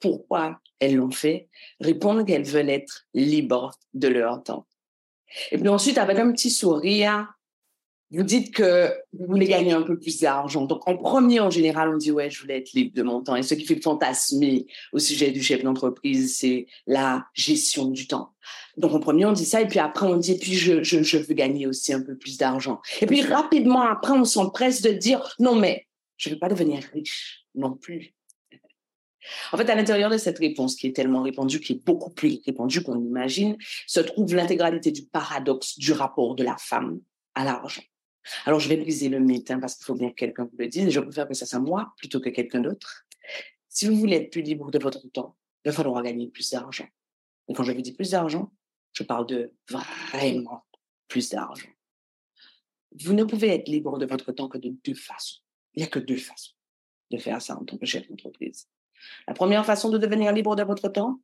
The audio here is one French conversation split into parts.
pourquoi elles l'ont fait, répondent qu'elles veulent être libres de leur temps. Et puis ensuite, avec un petit sourire, vous dites que vous voulez gagner un peu plus d'argent. Donc, en premier, en général, on dit, ouais, je voulais être libre de mon temps. Et ce qui fait fantasmer au sujet du chef d'entreprise, c'est la gestion du temps. Donc, en premier, on dit ça. Et puis après, on dit, puis je, je, je veux gagner aussi un peu plus d'argent. Et puis rapidement, après, on s'empresse de dire, non, mais je ne veux pas devenir riche non plus. En fait, à l'intérieur de cette réponse qui est tellement répandue, qui est beaucoup plus répandue qu'on imagine, se trouve l'intégralité du paradoxe du rapport de la femme à l'argent. Alors, je vais briser le mythe, hein, parce qu'il faut bien que quelqu'un vous le dise, et je préfère que ça soit moi plutôt que quelqu'un d'autre. Si vous voulez être plus libre de votre temps, il falloir gagner plus d'argent. Et quand je vous dis plus d'argent, je parle de vraiment plus d'argent. Vous ne pouvez être libre de votre temps que de deux façons. Il n'y a que deux façons de faire ça en tant que chef d'entreprise. La première façon de devenir libre de votre temps,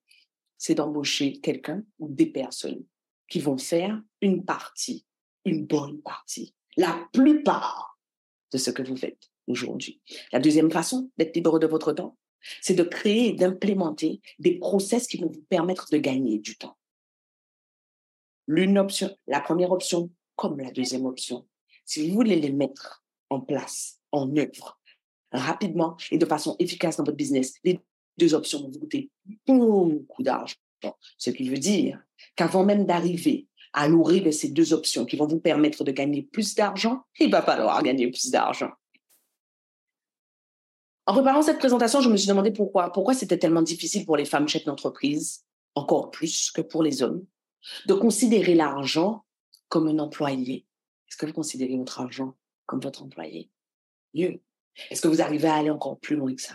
c'est d'embaucher quelqu'un ou des personnes qui vont faire une partie, une bonne partie, la plupart de ce que vous faites aujourd'hui. La deuxième façon d'être libre de votre temps, c'est de créer et d'implémenter des process qui vont vous permettre de gagner du temps. L'une option, la première option comme la deuxième option, si vous voulez les mettre en place, en œuvre, rapidement et de façon efficace dans votre business, les deux options vont vous coûter beaucoup d'argent. Ce qui veut dire qu'avant même d'arriver à nourrir de ces deux options qui vont vous permettre de gagner plus d'argent, il va falloir gagner plus d'argent. En préparant cette présentation, je me suis demandé pourquoi. Pourquoi c'était tellement difficile pour les femmes chefs d'entreprise, encore plus que pour les hommes, de considérer l'argent comme un employé. Est-ce que vous considérez votre argent comme votre employé? Mieux. Est-ce que vous arrivez à aller encore plus loin que ça?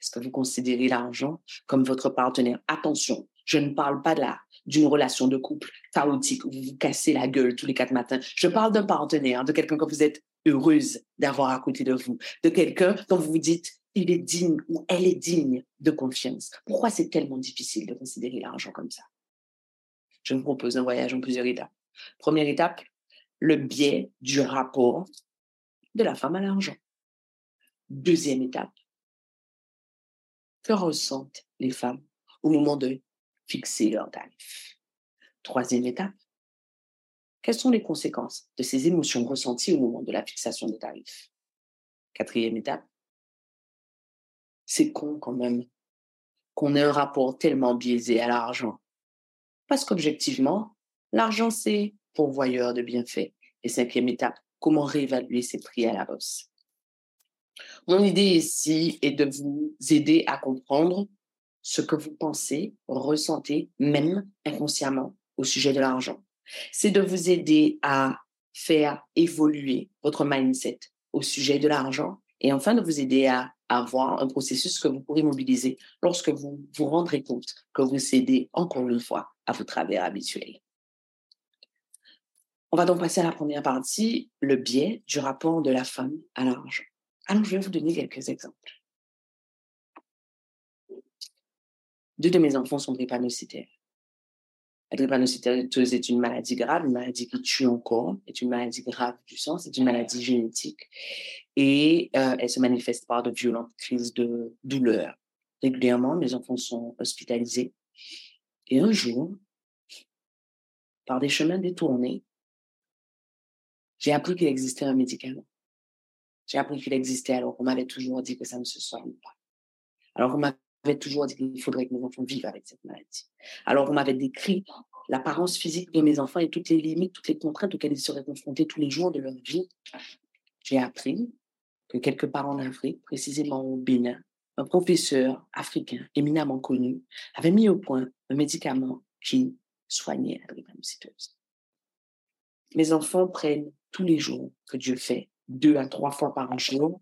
Est-ce que vous considérez l'argent comme votre partenaire? Attention, je ne parle pas de d'une relation de couple chaotique où vous vous cassez la gueule tous les quatre matins. Je parle d'un partenaire, de quelqu'un que vous êtes heureuse d'avoir à côté de vous, de quelqu'un dont vous vous dites, il est digne ou elle est digne de confiance. Pourquoi c'est tellement difficile de considérer l'argent comme ça? Je vous propose un voyage en plusieurs étapes. Première étape, le biais du rapport de la femme à l'argent. Deuxième étape, que ressentent les femmes au moment de fixer leur tarif. Troisième étape, quelles sont les conséquences de ces émotions ressenties au moment de la fixation des tarifs? Quatrième étape, c'est con quand même qu'on ait un rapport tellement biaisé à l'argent. Parce qu'objectivement, l'argent, c'est pourvoyeur de bienfaits. Et cinquième étape, comment réévaluer ses prix à la bosse. Mon idée ici est de vous aider à comprendre ce que vous pensez, ressentez, même inconsciemment, au sujet de l'argent. C'est de vous aider à faire évoluer votre mindset au sujet de l'argent et enfin de vous aider à avoir un processus que vous pourrez mobiliser lorsque vous vous rendrez compte que vous cédez encore une fois à vos travers habituels. On va donc passer à la première partie, le biais du rapport de la femme à l'argent. Alors, je vais vous donner quelques exemples. Deux de mes enfants sont drépanocytaires. La drépanocytose est une maladie grave, une maladie qui tue encore, est une maladie grave du sang, c'est une maladie génétique et euh, elle se manifeste par de violentes crises de douleur. Régulièrement, mes enfants sont hospitalisés et un jour, par des chemins détournés, j'ai appris qu'il existait un médicament j'ai appris qu'il existait alors qu'on m'avait toujours dit que ça ne se soigne pas. Alors qu'on m'avait toujours dit qu'il faudrait que mes enfants vivent avec cette maladie. Alors qu'on m'avait décrit l'apparence physique de mes enfants et toutes les limites, toutes les contraintes auxquelles ils seraient confrontés tous les jours de leur vie. J'ai appris que quelque part en Afrique, précisément au Bénin, un professeur africain éminemment connu avait mis au point un médicament qui soignait la drépanocytose. Mes enfants prennent tous les jours que Dieu fait deux à trois fois par jour.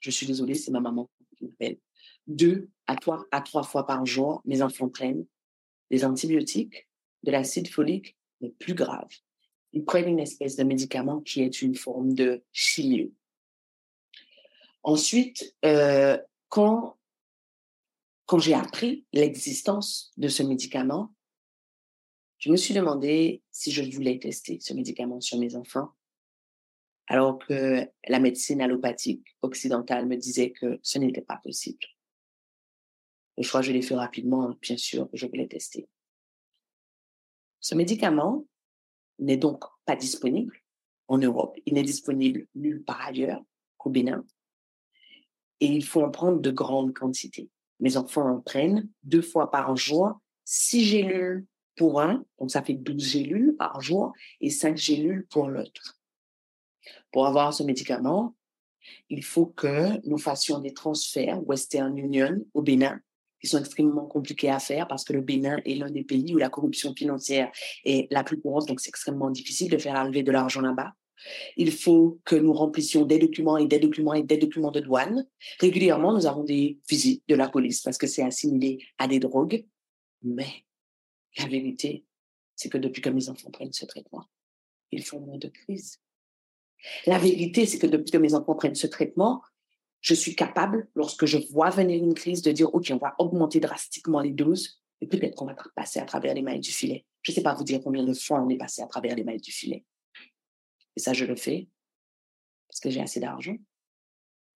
Je suis désolée, c'est ma maman qu'il m'appelle. Deux à trois, à trois fois par jour, mes enfants prennent des antibiotiques, de l'acide folique, mais plus grave. Ils prennent une espèce de médicament qui est une forme de chimio. Ensuite, euh, quand, quand j'ai appris l'existence de ce médicament, je me suis demandé si je voulais tester ce médicament sur mes enfants, alors que la médecine allopathique occidentale me disait que ce n'était pas possible. Le choix, je l'ai fait rapidement, bien sûr, je voulais tester. Ce médicament n'est donc pas disponible en Europe. Il n'est disponible nulle part ailleurs qu'au Bénin. Et il faut en prendre de grandes quantités. Mes enfants en prennent deux fois par jour, six gélules pour un, donc ça fait 12 gélules par jour, et cinq gélules pour l'autre. Pour avoir ce médicament, il faut que nous fassions des transferts Western Union au Bénin, qui sont extrêmement compliqués à faire parce que le Bénin est l'un des pays où la corruption financière est la plus courante, donc c'est extrêmement difficile de faire arriver de l'argent là-bas. Il faut que nous remplissions des documents et des documents et des documents de douane. Régulièrement, nous avons des visites de la police parce que c'est assimilé à des drogues. Mais la vérité, c'est que depuis que mes enfants prennent ce traitement, ils font moins de crise. La vérité, c'est que depuis que mes enfants prennent ce traitement, je suis capable, lorsque je vois venir une crise, de dire, OK, on va augmenter drastiquement les doses et peut-être qu'on va passer à travers les mailles du filet. Je ne sais pas vous dire combien de fois on est passé à travers les mailles du filet. Et ça, je le fais parce que j'ai assez d'argent.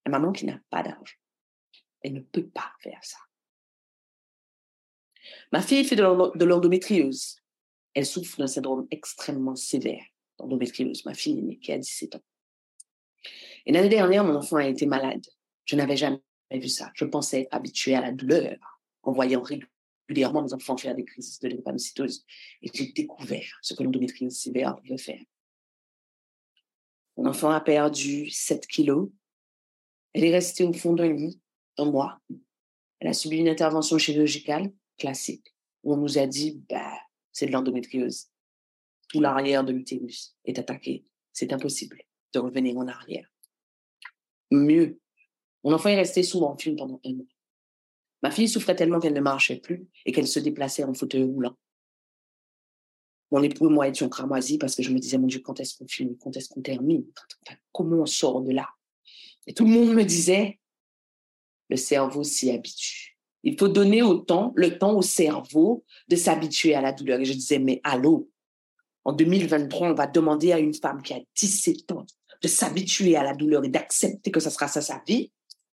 La maman qui n'a pas d'argent, elle ne peut pas faire ça. Ma fille fait de l'endométriose. Elle souffre d'un syndrome extrêmement sévère d'endométriose, ma fille aînée qui a 17 ans. Et l'année dernière, mon enfant a été malade. Je n'avais jamais vu ça. Je pensais être habituée à la douleur en voyant régulièrement mes enfants faire des crises de lymphocytose. Et j'ai découvert ce que l'endométriose sévère pouvait faire. Mon enfant a perdu 7 kilos. Elle est restée au fond d'un lit un mois. Elle a subi une intervention chirurgicale classique où on nous a dit, bah, c'est de l'endométriose. Tout l'arrière de l'utérus est attaqué. C'est impossible de revenir en arrière. Mieux, mon enfant est resté sous film pendant un mois. Ma fille souffrait tellement qu'elle ne marchait plus et qu'elle se déplaçait en fauteuil roulant. Mon époux et moi étions cramoisis parce que je me disais, mon Dieu, quand est-ce qu'on finit Quand est-ce qu'on termine? Comment on sort de là? Et tout le monde me disait, le cerveau s'y habitue. Il faut donner autant, le temps au cerveau de s'habituer à la douleur. Et je disais, mais allô, en 2023, on va demander à une femme qui a 17 ans de s'habituer à la douleur et d'accepter que ça sera ça sa vie.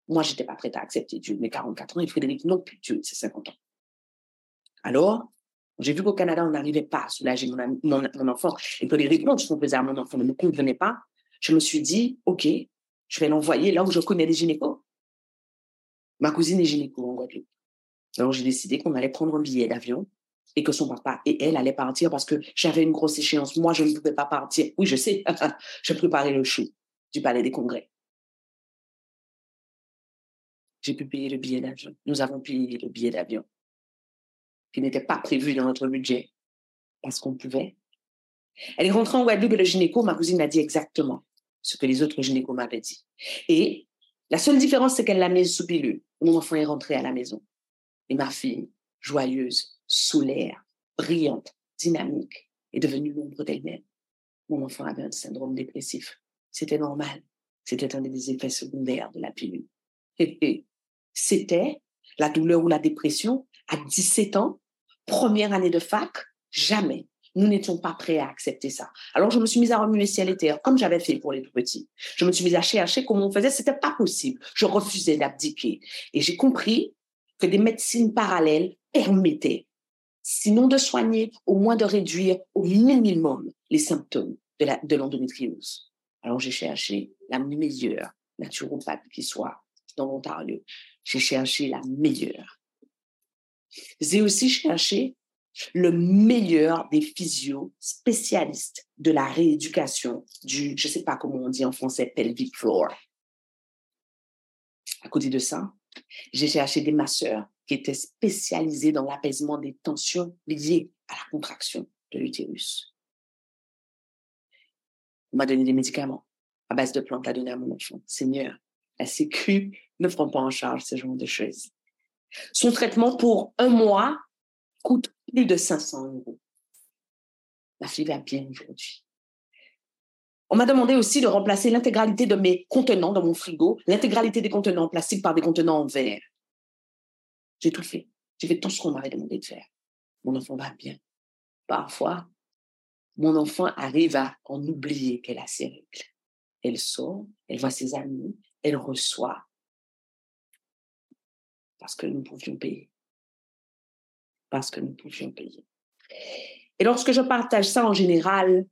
Moi, j'étais pas prête à accepter Dieu, mes 44 ans, et Frédéric non plus, Dieu, c'est 50 ans. Alors, j'ai vu qu'au Canada, on n'arrivait pas à soulager mon, mon, enfant, et que les réponses qu'on faisait à mon enfant ne me convenaient pas. Je me suis dit, OK, je vais l'envoyer là où je connais les gynécos. Ma cousine est gynéco en Guadeloupe. Alors, j'ai décidé qu'on allait prendre un billet d'avion et que son papa et elle allaient partir parce que j'avais une grosse échéance. Moi, je ne pouvais pas partir. Oui, je sais. je préparais le chou du palais des congrès. J'ai pu payer le billet d'avion. Nous avons payé le billet d'avion qui n'était pas prévu dans notre budget parce qu'on pouvait. Elle est rentrée en Guadeloupe et le gynéco, ma cousine m'a dit exactement ce que les autres gynécos m'avaient dit. Et la seule différence, c'est qu'elle l'a mise sous pilule. Mon enfant est rentré à la maison. Et ma fille, joyeuse, solaire, brillante, dynamique, est devenue l'ombre d'elle-même. Mon enfant avait un syndrome dépressif. C'était normal. C'était un des effets secondaires de la pilule. C'était la douleur ou la dépression à 17 ans, première année de fac, jamais. Nous n'étions pas prêts à accepter ça. Alors, je me suis mise à remuer ciel et terre, comme j'avais fait pour les tout petits. Je me suis mise à chercher comment on faisait. C'était pas possible. Je refusais d'abdiquer. Et j'ai compris que des médecines parallèles permettaient sinon de soigner, au moins de réduire au minimum les symptômes de l'endométriose. Alors j'ai cherché la meilleure naturopathe qui soit dans l'Ontario. J'ai cherché la meilleure. J'ai aussi cherché le meilleur des physios spécialistes de la rééducation du, je ne sais pas comment on dit en français, pelvic floor. À côté de ça, j'ai cherché des masseurs qui était spécialisé dans l'apaisement des tensions liées à la contraction de l'utérus. On m'a donné des médicaments à base de plantes à donner à mon enfant. Seigneur, la Sécu ne prend pas en charge ce genre de choses. Son traitement pour un mois coûte plus de 500 euros. La fille va bien aujourd'hui. On m'a demandé aussi de remplacer l'intégralité de mes contenants dans mon frigo, l'intégralité des contenants en plastique par des contenants en verre. J'ai tout fait. J'ai fait tout ce qu'on m'avait demandé de faire. Mon enfant va bien. Parfois, mon enfant arrive à en oublier qu'elle a ses règles. Elle sort, elle voit ses amis, elle reçoit. Parce que nous pouvions payer. Parce que nous pouvions payer. Et lorsque je partage ça en général,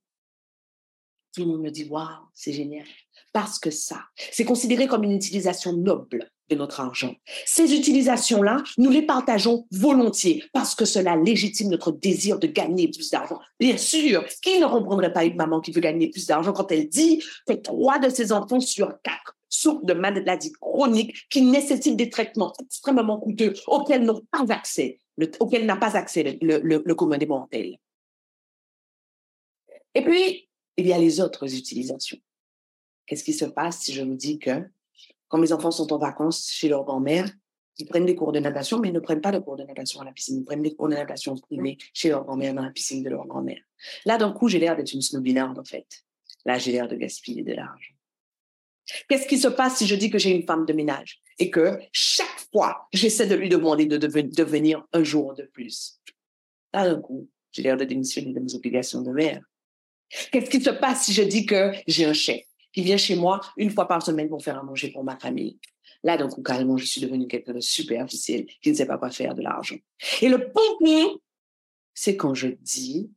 tout le monde me dit, waouh, c'est génial. Parce que ça, c'est considéré comme une utilisation noble de notre argent. Ces utilisations-là, nous les partageons volontiers parce que cela légitime notre désir de gagner plus d'argent. Bien sûr, qui ne comprendrait pas une maman qui veut gagner plus d'argent quand elle dit que trois de ses enfants sur quatre souffrent de maladies chroniques qui nécessitent des traitements extrêmement coûteux auxquels n'ont pas accès, auxquels n'a pas accès le, le, le commun des mortels. Et puis, il y a les autres utilisations. Qu'est-ce qui se passe si je vous dis que quand mes enfants sont en vacances chez leur grand-mère, ils prennent des cours de natation, mais ils ne prennent pas de cours de natation à la piscine. Ils prennent des cours de natation privés chez leur grand-mère dans la piscine de leur grand-mère. Là, d'un coup, j'ai l'air d'être une snobinarde, en fait. Là, j'ai l'air de gaspiller de l'argent. Qu'est-ce qui se passe si je dis que j'ai une femme de ménage et que chaque fois, j'essaie de lui demander de devenir un jour de plus? Là, d'un coup, j'ai l'air de démissionner de mes obligations de mère. Qu'est-ce qui se passe si je dis que j'ai un chef qui vient chez moi une fois par semaine pour faire à manger pour ma famille. Là, donc, carrément, je suis devenue quelqu'un de superficiel qui ne sait pas quoi faire de l'argent. Et le point, c'est quand je dis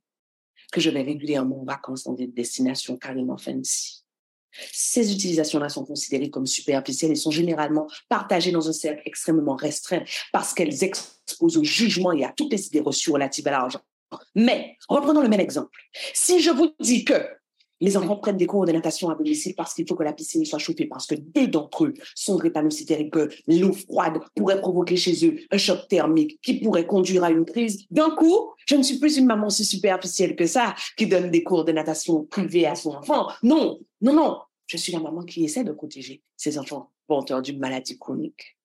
que je vais régulièrement en vacances dans des destinations carrément fancy. Ces utilisations-là sont considérées comme superficielles et sont généralement partagées dans un cercle extrêmement restreint parce qu'elles exposent au jugement et à toutes les idées reçues relatives à l'argent. Mais, reprenons le même exemple. Si je vous dis que les enfants prennent des cours de natation à domicile parce qu'il faut que la piscine soit chauffée, parce que deux d'entre eux sont drépanocytaires et que l'eau froide pourrait provoquer chez eux un choc thermique qui pourrait conduire à une crise. D'un coup, je ne suis plus une maman si superficielle que ça qui donne des cours de natation privés à son enfant. Non, non, non. Je suis la maman qui essaie de protéger ses enfants porteurs d'une maladie chronique.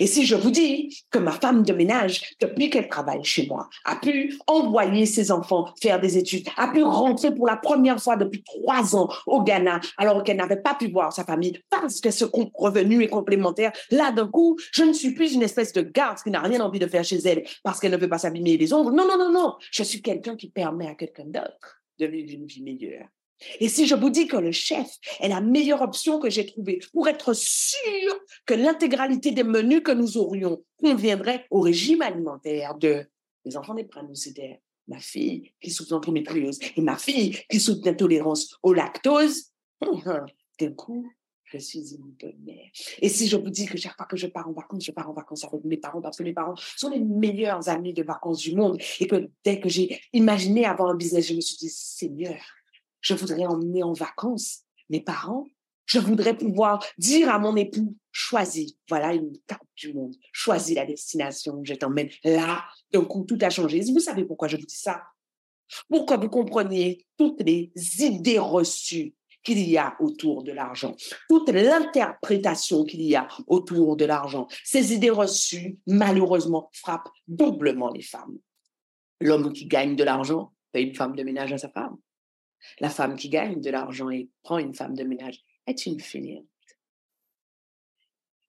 Et si je vous dis que ma femme de ménage, depuis qu'elle travaille chez moi, a pu envoyer ses enfants faire des études, a pu rentrer pour la première fois depuis trois ans au Ghana, alors qu'elle n'avait pas pu voir sa famille parce que ce revenu est complémentaire, là d'un coup, je ne suis plus une espèce de garde qui n'a rien envie de faire chez elle parce qu'elle ne veut pas s'abîmer les ongles. Non, non, non, non. Je suis quelqu'un qui permet à quelqu'un d'autre de vivre une vie meilleure. Et si je vous dis que le chef est la meilleure option que j'ai trouvée pour être sûr que l'intégralité des menus que nous aurions conviendrait au régime alimentaire de mes enfants des c'était ma fille qui souffre d'endométriose et ma fille qui souffre d'intolérance au lactose, d'un coup, je suis une bonne mère. Et si je vous dis que chaque fois que je pars en vacances, je pars en vacances avec mes parents parce que mes parents sont les meilleurs amis de vacances du monde et que dès que j'ai imaginé avoir un business, je me suis dit, Seigneur, je voudrais emmener en vacances mes parents. Je voudrais pouvoir dire à mon époux, choisis, voilà une carte du monde, choisis la destination, je t'emmène là. D'un coup, tout a changé. Vous savez pourquoi je vous dis ça? Pour que vous compreniez toutes les idées reçues qu'il y a autour de l'argent, toute l'interprétation qu'il y a autour de l'argent. Ces idées reçues, malheureusement, frappent doublement les femmes. L'homme qui gagne de l'argent fait une femme de ménage à sa femme. La femme qui gagne de l'argent et prend une femme de ménage est une fainéante.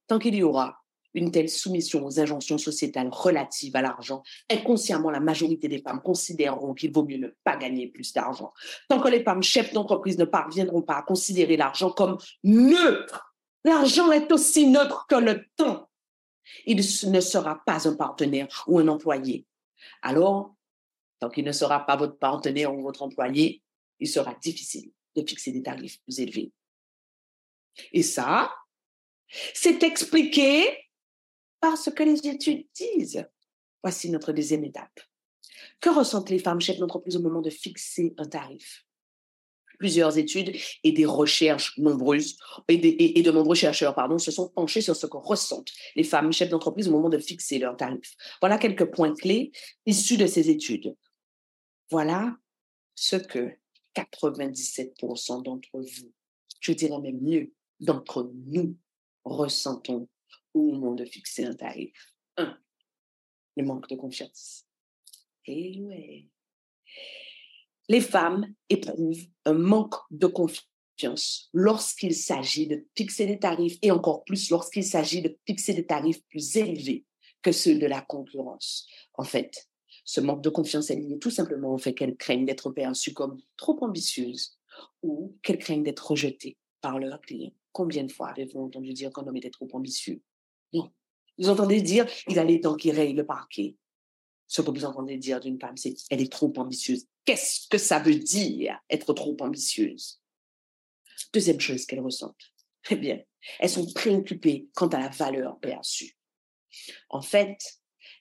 Tant qu'il y aura une telle soumission aux injonctions sociétales relatives à l'argent, inconsciemment, la majorité des femmes considéreront qu'il vaut mieux ne pas gagner plus d'argent. Tant que les femmes chefs d'entreprise ne parviendront pas à considérer l'argent comme neutre, l'argent est aussi neutre que le temps. Il ne sera pas un partenaire ou un employé. Alors, tant qu'il ne sera pas votre partenaire ou votre employé, il sera difficile de fixer des tarifs plus élevés. Et ça, c'est expliqué par ce que les études disent. Voici notre deuxième étape. Que ressentent les femmes chefs d'entreprise au moment de fixer un tarif? Plusieurs études et des recherches nombreuses et, de nombreux chercheurs pardon, se sont penchés sur ce que ressentent les femmes chefs d'entreprise au moment de fixer leur tarif. Voilà quelques points clés issus de ces études. Voilà ce que 97% d'entre vous, je dirais même mieux, d'entre nous ressentons au moment de fixer un tarif Un, le manque de confiance. Eh. Les femmes éprouvent un manque de confiance lorsqu'il s'agit de fixer des tarifs et encore plus lorsqu'il s'agit de fixer des tarifs plus élevés que ceux de la concurrence. En fait, ce manque de confiance est lié tout simplement au fait qu'elles craignent d'être perçues comme trop ambitieuses ou qu'elles craignent d'être rejetées par leurs clients. Combien de fois avez-vous entendu dire qu'un homme était trop ambitieux? Non. Vous entendez dire il allait temps qu'il raye le parquet. Ce que vous entendez dire d'une femme, c'est elle est trop ambitieuse. Qu'est-ce que ça veut dire être trop ambitieuse? Deuxième chose qu'elles ressentent, eh bien, elles sont préoccupées quant à la valeur perçue. En fait,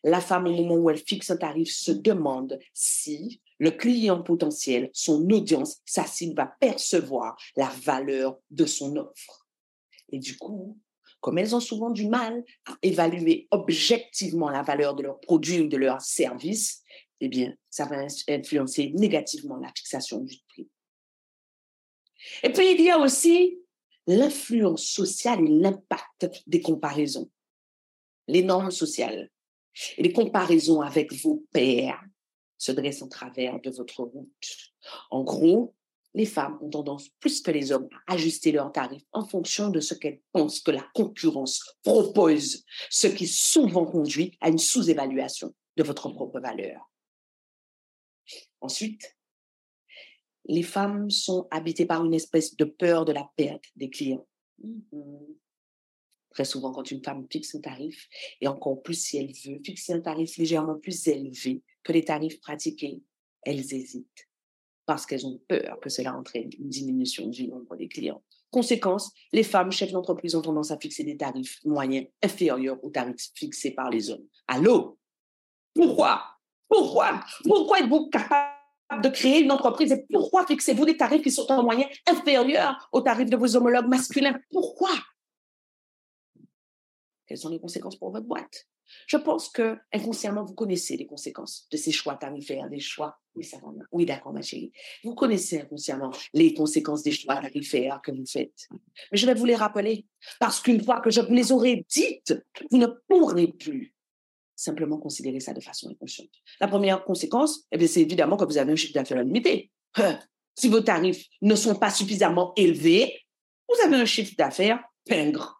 la femme, au moment où elle fixe un tarif, se demande si le client potentiel, son audience, sa cible va percevoir la valeur de son offre. Et du coup, comme elles ont souvent du mal à évaluer objectivement la valeur de leurs produits ou de leurs services, eh bien, ça va influencer négativement la fixation du prix. Et puis, il y a aussi l'influence sociale et l'impact des comparaisons. Les normes sociales et les comparaisons avec vos pairs se dressent en travers de votre route. En gros, les femmes ont tendance plus que les hommes à ajuster leurs tarifs en fonction de ce qu'elles pensent que la concurrence propose, ce qui souvent conduit à une sous-évaluation de votre propre valeur. Ensuite, les femmes sont habitées par une espèce de peur de la perte des clients. Mm-hmm. Très souvent, quand une femme fixe un tarif, et encore plus si elle veut fixer un tarif légèrement plus élevé que les tarifs pratiqués, elles hésitent. Parce qu'elles ont peur que cela entraîne une diminution du nombre des clients. Conséquence, les femmes chefs d'entreprise ont tendance à fixer des tarifs moyens inférieurs aux tarifs fixés par les hommes. Allô? Pourquoi? Pourquoi? Pourquoi êtes-vous capable de créer une entreprise et pourquoi fixez-vous des tarifs qui sont en moyenne inférieurs aux tarifs de vos homologues masculins? Pourquoi? Quelles sont les conséquences pour votre boîte? Je pense que inconsciemment, vous connaissez les conséquences de ces choix tarifaires, des choix. Oui, ça va. Oui, d'accord, ma chérie. Vous connaissez inconsciemment les conséquences des choix tarifaires que vous faites. Mais je vais vous les rappeler parce qu'une fois que je vous les aurai dites, vous ne pourrez plus simplement considérer ça de façon inconsciente. La première conséquence, eh c'est évidemment que vous avez un chiffre d'affaires limité. Hein? Si vos tarifs ne sont pas suffisamment élevés, vous avez un chiffre d'affaires pingre.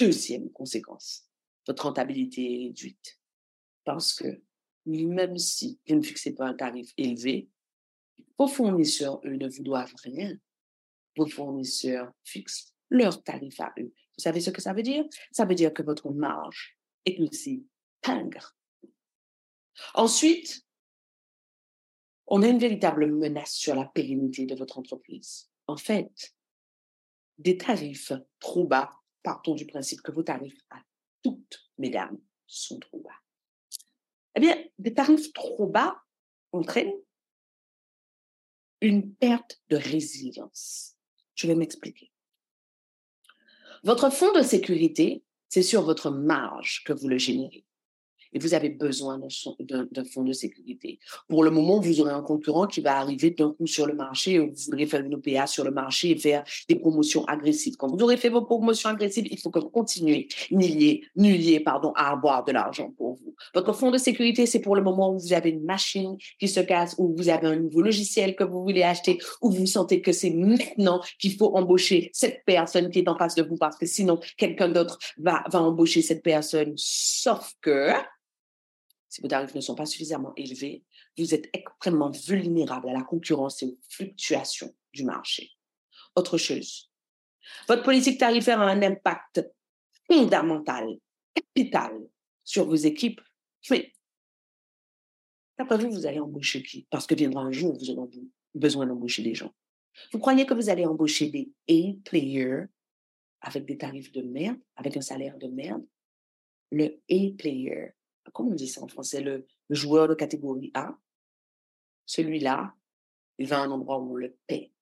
Deuxième conséquence, votre rentabilité est réduite. Parce que même si vous ne fixez pas un tarif élevé, vos fournisseurs, eux, ne vous doivent rien. Vos fournisseurs fixent leur tarif à eux. Vous savez ce que ça veut dire? Ça veut dire que votre marge est aussi pingre. Ensuite, on a une véritable menace sur la pérennité de votre entreprise. En fait, des tarifs trop bas partons du principe que vos tarifs à toutes, mesdames, sont trop bas. Eh bien, des tarifs trop bas entraînent une perte de résilience. Je vais m'expliquer. Votre fonds de sécurité, c'est sur votre marge que vous le générez et vous avez besoin d'un fonds de sécurité. Pour le moment, vous aurez un concurrent qui va arriver d'un coup sur le marché, vous voudrez faire une OPA sur le marché et faire des promotions agressives. Quand vous aurez fait vos promotions agressives, il faut que vous continuez, nulliez, nulliez, pardon, à avoir de l'argent pour vous. Votre fonds de sécurité, c'est pour le moment où vous avez une machine qui se casse, ou vous avez un nouveau logiciel que vous voulez acheter, ou vous sentez que c'est maintenant qu'il faut embaucher cette personne qui est en face de vous parce que sinon quelqu'un d'autre va, va embaucher cette personne. Sauf que si vos tarifs ne sont pas suffisamment élevés, vous êtes extrêmement vulnérable à la concurrence et aux fluctuations du marché. Autre chose, votre politique tarifaire a un impact fondamental, capital sur vos équipes. Mais d'après vous, vous allez embaucher qui? Parce que viendra un jour vous aurez besoin d'embaucher des gens. Vous croyez que vous allez embaucher des A-players avec des tarifs de merde, avec un salaire de merde? Le A-player, comment on dit ça en français, le, joueur de catégorie A, celui-là, il va à un endroit où on le paie.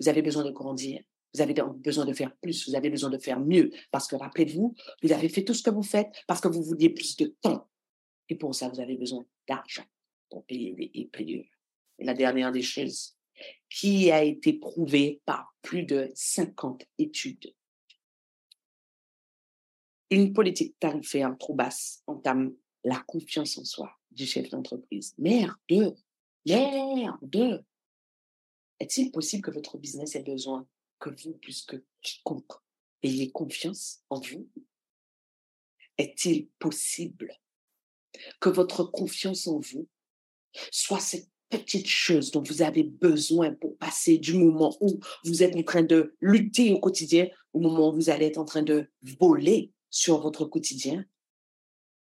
Vous avez besoin de grandir. Vous avez besoin de faire plus. Vous avez besoin de faire mieux. Parce que rappelez-vous, vous avez fait tout ce que vous faites parce que vous vouliez plus de temps. Et pour ça, vous avez besoin d'argent pour payer les payeurs. Et la dernière des choses, qui a été prouvée par plus de 50 études, Une politique tarifaire trop basse entame la confiance en soi du chef d'entreprise. Merde, merde. Est-il possible que votre business ait besoin que vous, plus que quiconque, ayez confiance en vous? Est-il possible que votre confiance en vous soit cette petite chose dont vous avez besoin pour passer du moment où vous êtes en train de lutter au quotidien au moment où vous allez être en train de voler sur votre quotidien,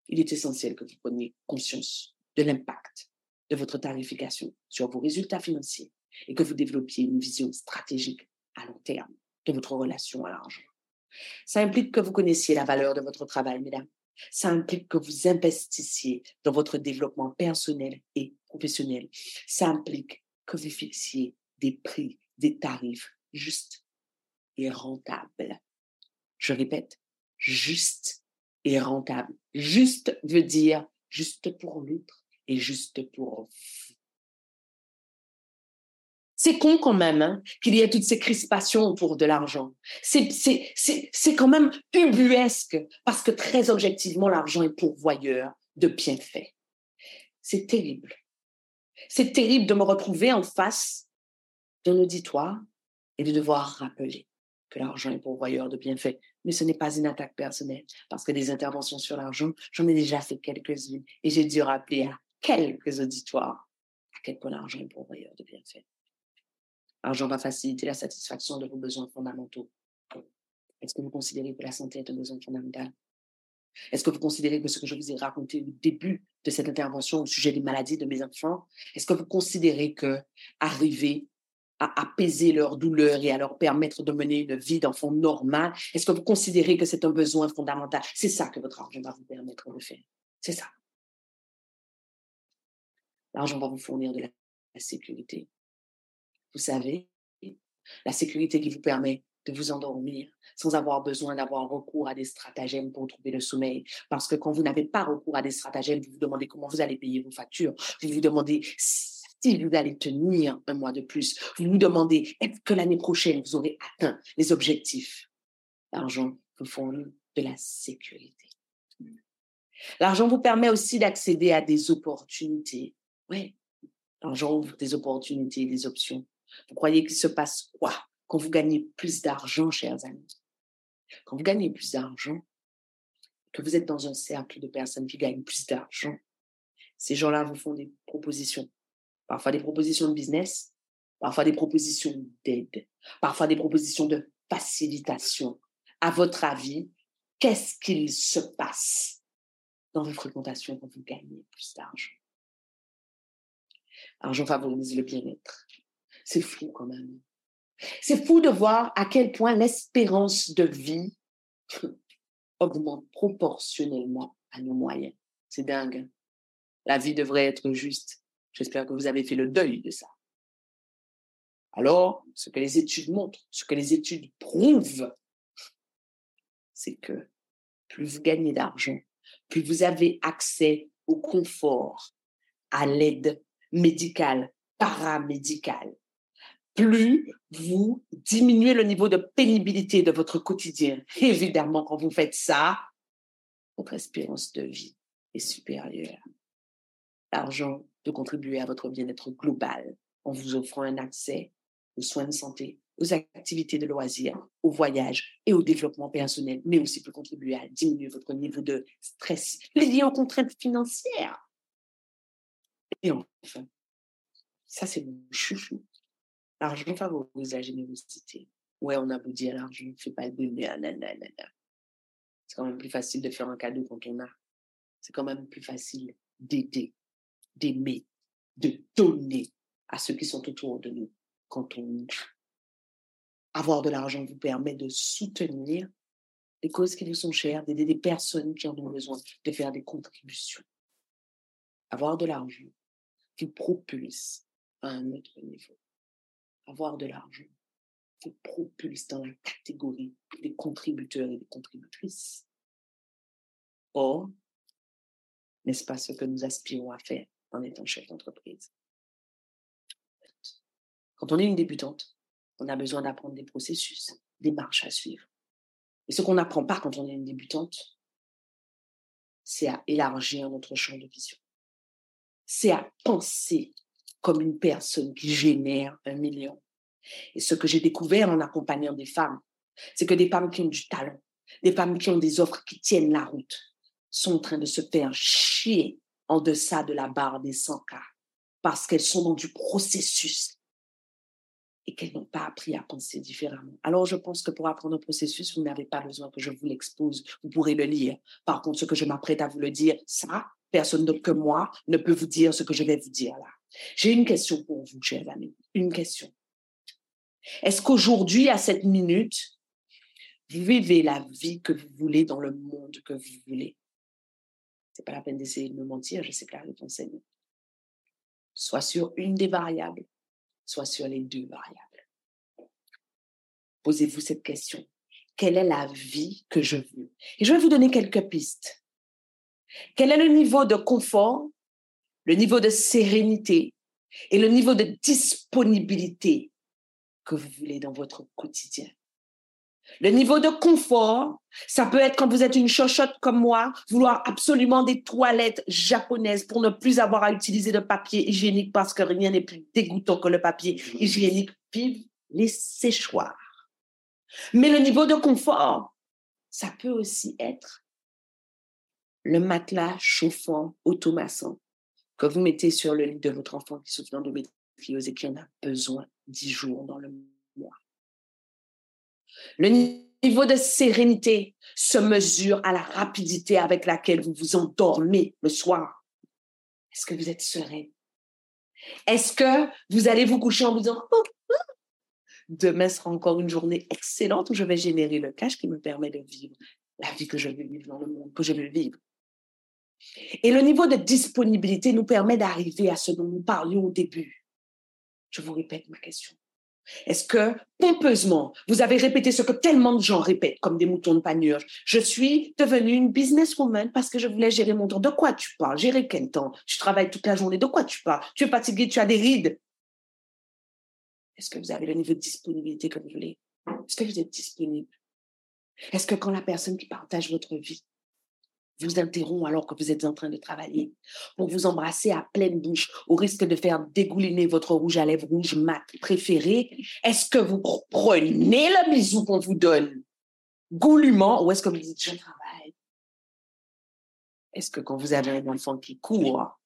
il est essentiel que vous preniez conscience de l'impact de votre tarification sur vos résultats financiers et que vous développiez une vision stratégique à long terme de votre relation à l'argent. Ça implique que vous connaissiez la valeur de votre travail, mesdames. Ça implique que vous investissiez dans votre développement personnel et professionnel. Ça implique que vous fixiez des prix, des tarifs justes et rentables. Je répète, juste et rentable. Juste veut dire juste pour l'autre et juste pour vous. C'est con quand même hein, qu'il y ait toutes ces crispations autour de l'argent. C'est quand même ubuesque parce que très objectivement, l'argent est pourvoyeur de bienfaits. C'est terrible. C'est terrible de me retrouver en face d'un auditoire et de devoir rappeler que l'argent est pourvoyeur de bienfaits. Mais ce n'est pas une attaque personnelle, parce que des interventions sur l'argent, j'en ai déjà fait quelques-unes et j'ai dû rappeler à quelques auditoires à quel point l'argent est pourvoyeur de bienfaits. L'argent va faciliter la satisfaction de vos besoins fondamentaux. Est-ce que vous considérez que la santé est un besoin fondamental? Est-ce que vous considérez que ce que je vous ai raconté au début de cette intervention au sujet des maladies de mes enfants, est-ce que vous considérez que arriver à apaiser leur douleur et à leur permettre de mener une vie d'enfant normale, est-ce que vous considérez que c'est un besoin fondamental? C'est ça que votre argent va vous permettre de faire. C'est ça. L'argent va vous fournir de la sécurité. Vous savez, la sécurité qui vous permet de vous endormir sans avoir besoin d'avoir recours à des stratagèmes pour trouver le sommeil. Parce que quand vous n'avez pas recours à des stratagèmes, vous vous demandez comment vous allez payer vos factures. Vous vous demandez si vous allez tenir un mois de plus. Vous vous demandez est-ce que l'année prochaine, vous aurez atteint les objectifs? L'argent vous fournit de la sécurité. L'argent vous permet aussi d'accéder à des opportunités. Oui, l'argent ouvre des opportunités, des options. Vous croyez qu'il se passe quoi quand vous gagnez plus d'argent, chers amis? Quand vous gagnez plus d'argent, que vous êtes dans un cercle de personnes qui gagnent plus d'argent, ces gens-là vous font des propositions. Parfois des propositions de business, parfois des propositions d'aide, parfois des propositions de facilitation. À votre avis, qu'est-ce qu'il se passe dans vos fréquentations quand vous gagnez plus d'argent? L'argent favorise le bien-être. C'est fou quand même. C'est fou de voir à quel point l'espérance de vie augmente proportionnellement à nos moyens. C'est dingue. Hein. La vie devrait être juste. J'espère que vous avez fait le deuil de ça. Alors, ce que les études montrent, ce que les études prouvent, c'est que plus vous gagnez d'argent, plus vous avez accès au confort, à l'aide médicale, paramédicale, plus vous diminuez le niveau de pénibilité de votre quotidien. Évidemment, quand vous faites ça, votre espérance de vie est supérieure. L'argent peut contribuer à votre bien-être global en vous offrant un accès aux soins de santé, aux activités de loisirs, aux voyages et au développement personnel, mais aussi peut contribuer à diminuer votre niveau de stress lié aux contraintes financières. Et enfin, ça c'est mon chouchou, L'argent favorise la générosité. Ouais, on a beau dire l'argent ne fait pas le bonheur, C'est quand même plus facile de faire un cadeau quand on a. C'est quand même plus facile d'aider, d'aimer, de donner à ceux qui sont autour de nous quand on Avoir de l'argent vous permet de soutenir les causes qui vous sont chères, d'aider des personnes qui en ont besoin, de faire des contributions. Avoir de l'argent vous propulse à un autre niveau avoir de l'argent vous propulse dans la catégorie des contributeurs et des contributrices. Or, n'est-ce pas ce que nous aspirons à faire? En étant chef d'entreprise? Quand on est une débutante, on a besoin d'apprendre des processus, des marches à suivre. Et ce qu'on n'apprend pas quand on est une débutante, c'est à élargir notre champ de vision. C'est à penser comme une personne qui génère un million. Et ce que j'ai découvert en accompagnant des femmes, c'est que des femmes qui ont du talent, des femmes qui ont des offres qui tiennent la route, sont en train de se faire chier en deçà de la barre des 100 cas parce qu'elles sont dans du processus et qu'elles n'ont pas appris à penser différemment. Alors, je pense que pour apprendre un processus, vous n'avez pas besoin que je vous l'expose. Vous pourrez le lire. Par contre, ce que je m'apprête à vous le dire, ça, personne d'autre que moi ne peut vous dire ce que je vais vous dire là. J'ai une question pour vous, chers amis. Une question. Est-ce qu'aujourd'hui, à cette minute, vous vivez la vie que vous voulez dans le monde que vous voulez? C'est pas la peine d'essayer de me mentir, je sais que la réponse est. Soit sur une des variables, soit sur les deux variables. Posez-vous cette question. Quelle est la vie que je veux? Et je vais vous donner quelques pistes. Quel est le niveau de confort, le niveau de sérénité et le niveau de disponibilité que vous voulez dans votre quotidien? Le niveau de confort, ça peut être quand vous êtes une chochotte comme moi, vouloir absolument des toilettes japonaises pour ne plus avoir à utiliser de papier hygiénique parce que rien n'est plus dégoûtant que le papier hygiénique. Vive les séchoirs. Mais le niveau de confort, ça peut aussi être le matelas chauffant automassant que vous mettez sur le lit de votre enfant qui souffre d'endométriose et qui en a besoin dix jours dans le mois. Le niveau de sérénité se mesure à la rapidité avec laquelle vous vous endormez le soir. Est-ce que vous êtes serein? Est-ce que vous allez vous coucher en vous disant oh, oh, demain sera encore une journée excellente où je vais générer le cash qui me permet de vivre la vie que je veux vivre dans le monde, que je veux vivre? Et le niveau de disponibilité nous permet d'arriver à ce dont nous parlions au début. Je vous répète ma question. Est-ce que, pompeusement, vous avez répété ce que tellement de gens répètent comme des moutons de panurge? Je suis devenue une businesswoman parce que je voulais gérer mon temps. De quoi tu parles? Gérer quel temps? Tu travailles toute la journée. De quoi tu parles? Tu es fatigué, tu as des rides. Est-ce que vous avez le niveau de disponibilité que vous voulez Est-ce que vous êtes disponible? Est-ce que quand la personne qui partage votre vie vous interrompt alors que vous êtes en train de travailler, pour vous embrasser à pleine bouche, au risque de faire dégouliner votre rouge à lèvres rouge mat préféré, est-ce que vous prenez le bisou qu'on vous donne goulûment ou est-ce que vous dites je travaille? Est-ce que quand vous avez un enfant qui court,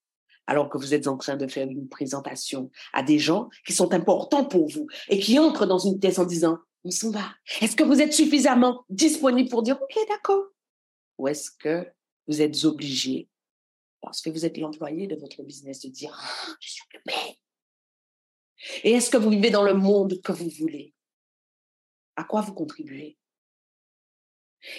alors que vous êtes en train de faire une présentation à des gens qui sont importants pour vous et qui entrent dans une thèse en disant on s'en va. Est-ce que vous êtes suffisamment disponible pour dire OK, d'accord. Ou est-ce que vous êtes obligé, parce que vous êtes l'employé de votre business, de dire ah, Je suis occupé. Et est-ce que vous vivez dans le monde que vous voulez? À quoi vous contribuez?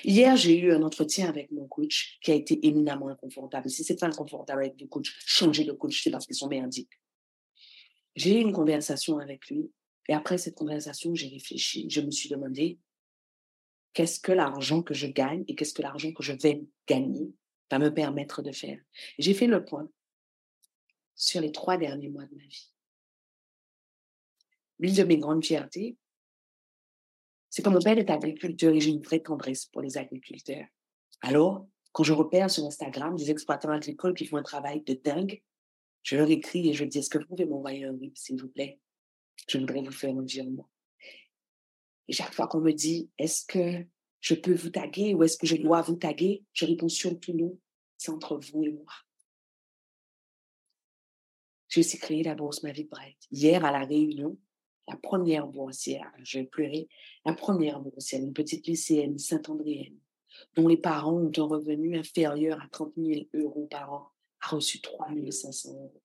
Hier, j'ai eu un entretien avec mon coach qui a été éminemment inconfortable. Si c'est inconfortable avec le coach, changez de coach, c'est parce qu'ils sont merdiques. J'ai eu une conversation avec lui et après cette conversation, j'ai réfléchi. Je me suis demandé qu'est-ce que l'argent que je gagne et qu'est-ce que l'argent que je vais gagner va me permettre de faire. J'ai fait le point sur les trois derniers mois de ma vie. L'une de mes grandes fiertés, c'est que mon père est agriculteur et j'ai une vraie tendresse pour les agriculteurs. Alors, quand je repère sur Instagram des exploitants agricoles qui font un travail de dingue, je leur écris et je dis, est-ce que vous pouvez m'envoyer un RIP, s'il vous plaît? Je voudrais vous faire un virement. Et chaque fois qu'on me dit, est-ce que je peux vous taguer ou est-ce que je dois vous taguer, je réponds surtout non, c'est entre vous et moi. J'ai aussi créé la bourse Ma Vie Bright. Hier, à la réunion, la première boursière, je vais pleurer, la première boursière, une petite lycéenne Saint-Andréenne, dont les parents ont un revenu inférieur à 30 000 euros par an, a reçu 3 500 euros.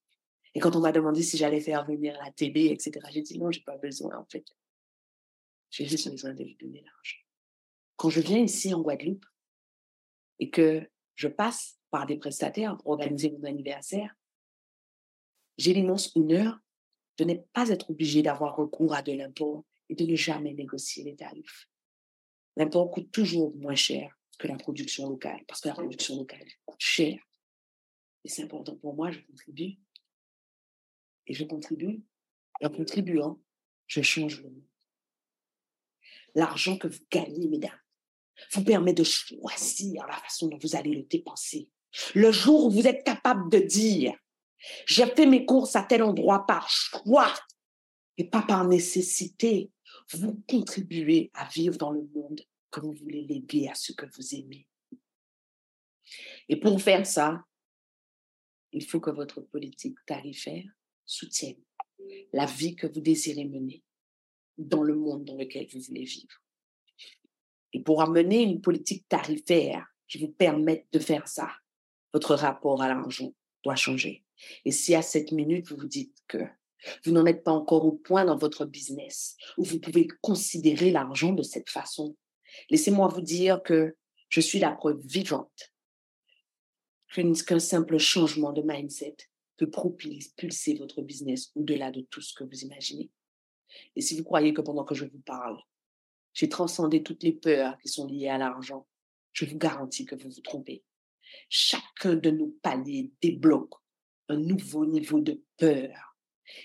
Et quand on m'a demandé si j'allais faire venir la TB, etc., j'ai dit non, j'ai pas besoin, en fait. J'ai juste besoin de lui donner l'argent. Quand je viens ici en Guadeloupe et que je passe par des prestataires pour organiser mon anniversaire, j'ai l'immense honneur de ne pas être obligé d'avoir recours à de l'import et de ne jamais négocier les tarifs. L'import coûte toujours moins cher que la production locale, parce que la production locale coûte cher. Et c'est important pour moi, je contribue. Et je contribue. En contribuant, je change le monde l'argent que vous gagnez, mesdames. vous permet de choisir la façon dont vous allez le dépenser. Le jour où vous êtes capable de dire, j'ai fait mes courses à tel endroit par choix et pas par nécessité, vous contribuez à vivre dans le monde que vous voulez léguer à ceux que vous aimez. Et pour faire ça, il faut que votre politique tarifaire soutienne la vie que vous désirez mener dans le monde dans lequel vous voulez vivre. Et pour amener une politique tarifaire qui vous permette de faire ça, votre rapport à l'argent doit changer. Et si à cette minute, vous vous dites que vous n'en êtes pas encore au point dans votre business où vous pouvez considérer l'argent de cette façon, laissez-moi vous dire que je suis la preuve vivante qu'un simple changement de mindset peut propulser votre business au-delà de tout ce que vous imaginez. Et si vous croyez que pendant que je vous parle, j'ai transcendé toutes les peurs qui sont liées à l'argent, je vous garantis que vous vous trompez. Chacun de nos paliers débloque un nouveau niveau de peur.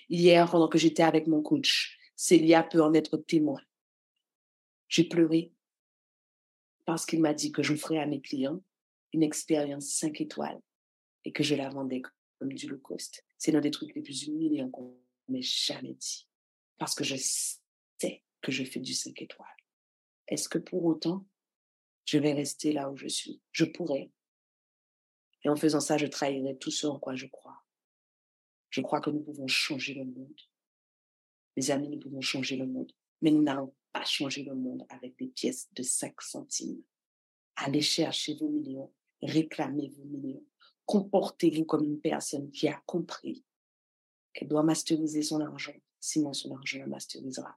Hier, pendant que j'étais avec mon coach, Célia peut en être témoin. J'ai pleuré parce qu'il m'a dit que je ferais à mes clients une expérience 5 étoiles et que je la vendais comme du low cost. C'est l'un des trucs les plus humiliants qu'on m'ait jamais dit. Parce que je sais que je fais du 5 étoiles. Est-ce que pour autant, je vais rester là où je suis? Je pourrais. Et en faisant ça, je trahirais tout ce en quoi je crois. Je crois que nous pouvons changer le monde. Mes amis, nous pouvons changer le monde. Mais nous n'allons pas changer le monde avec des pièces de 5 centimes. Allez chercher vos millions réclamez vos millions. Comportez-vous comme une personne qui a compris qu'elle doit masteriser son argent, sinon son argent la masterisera.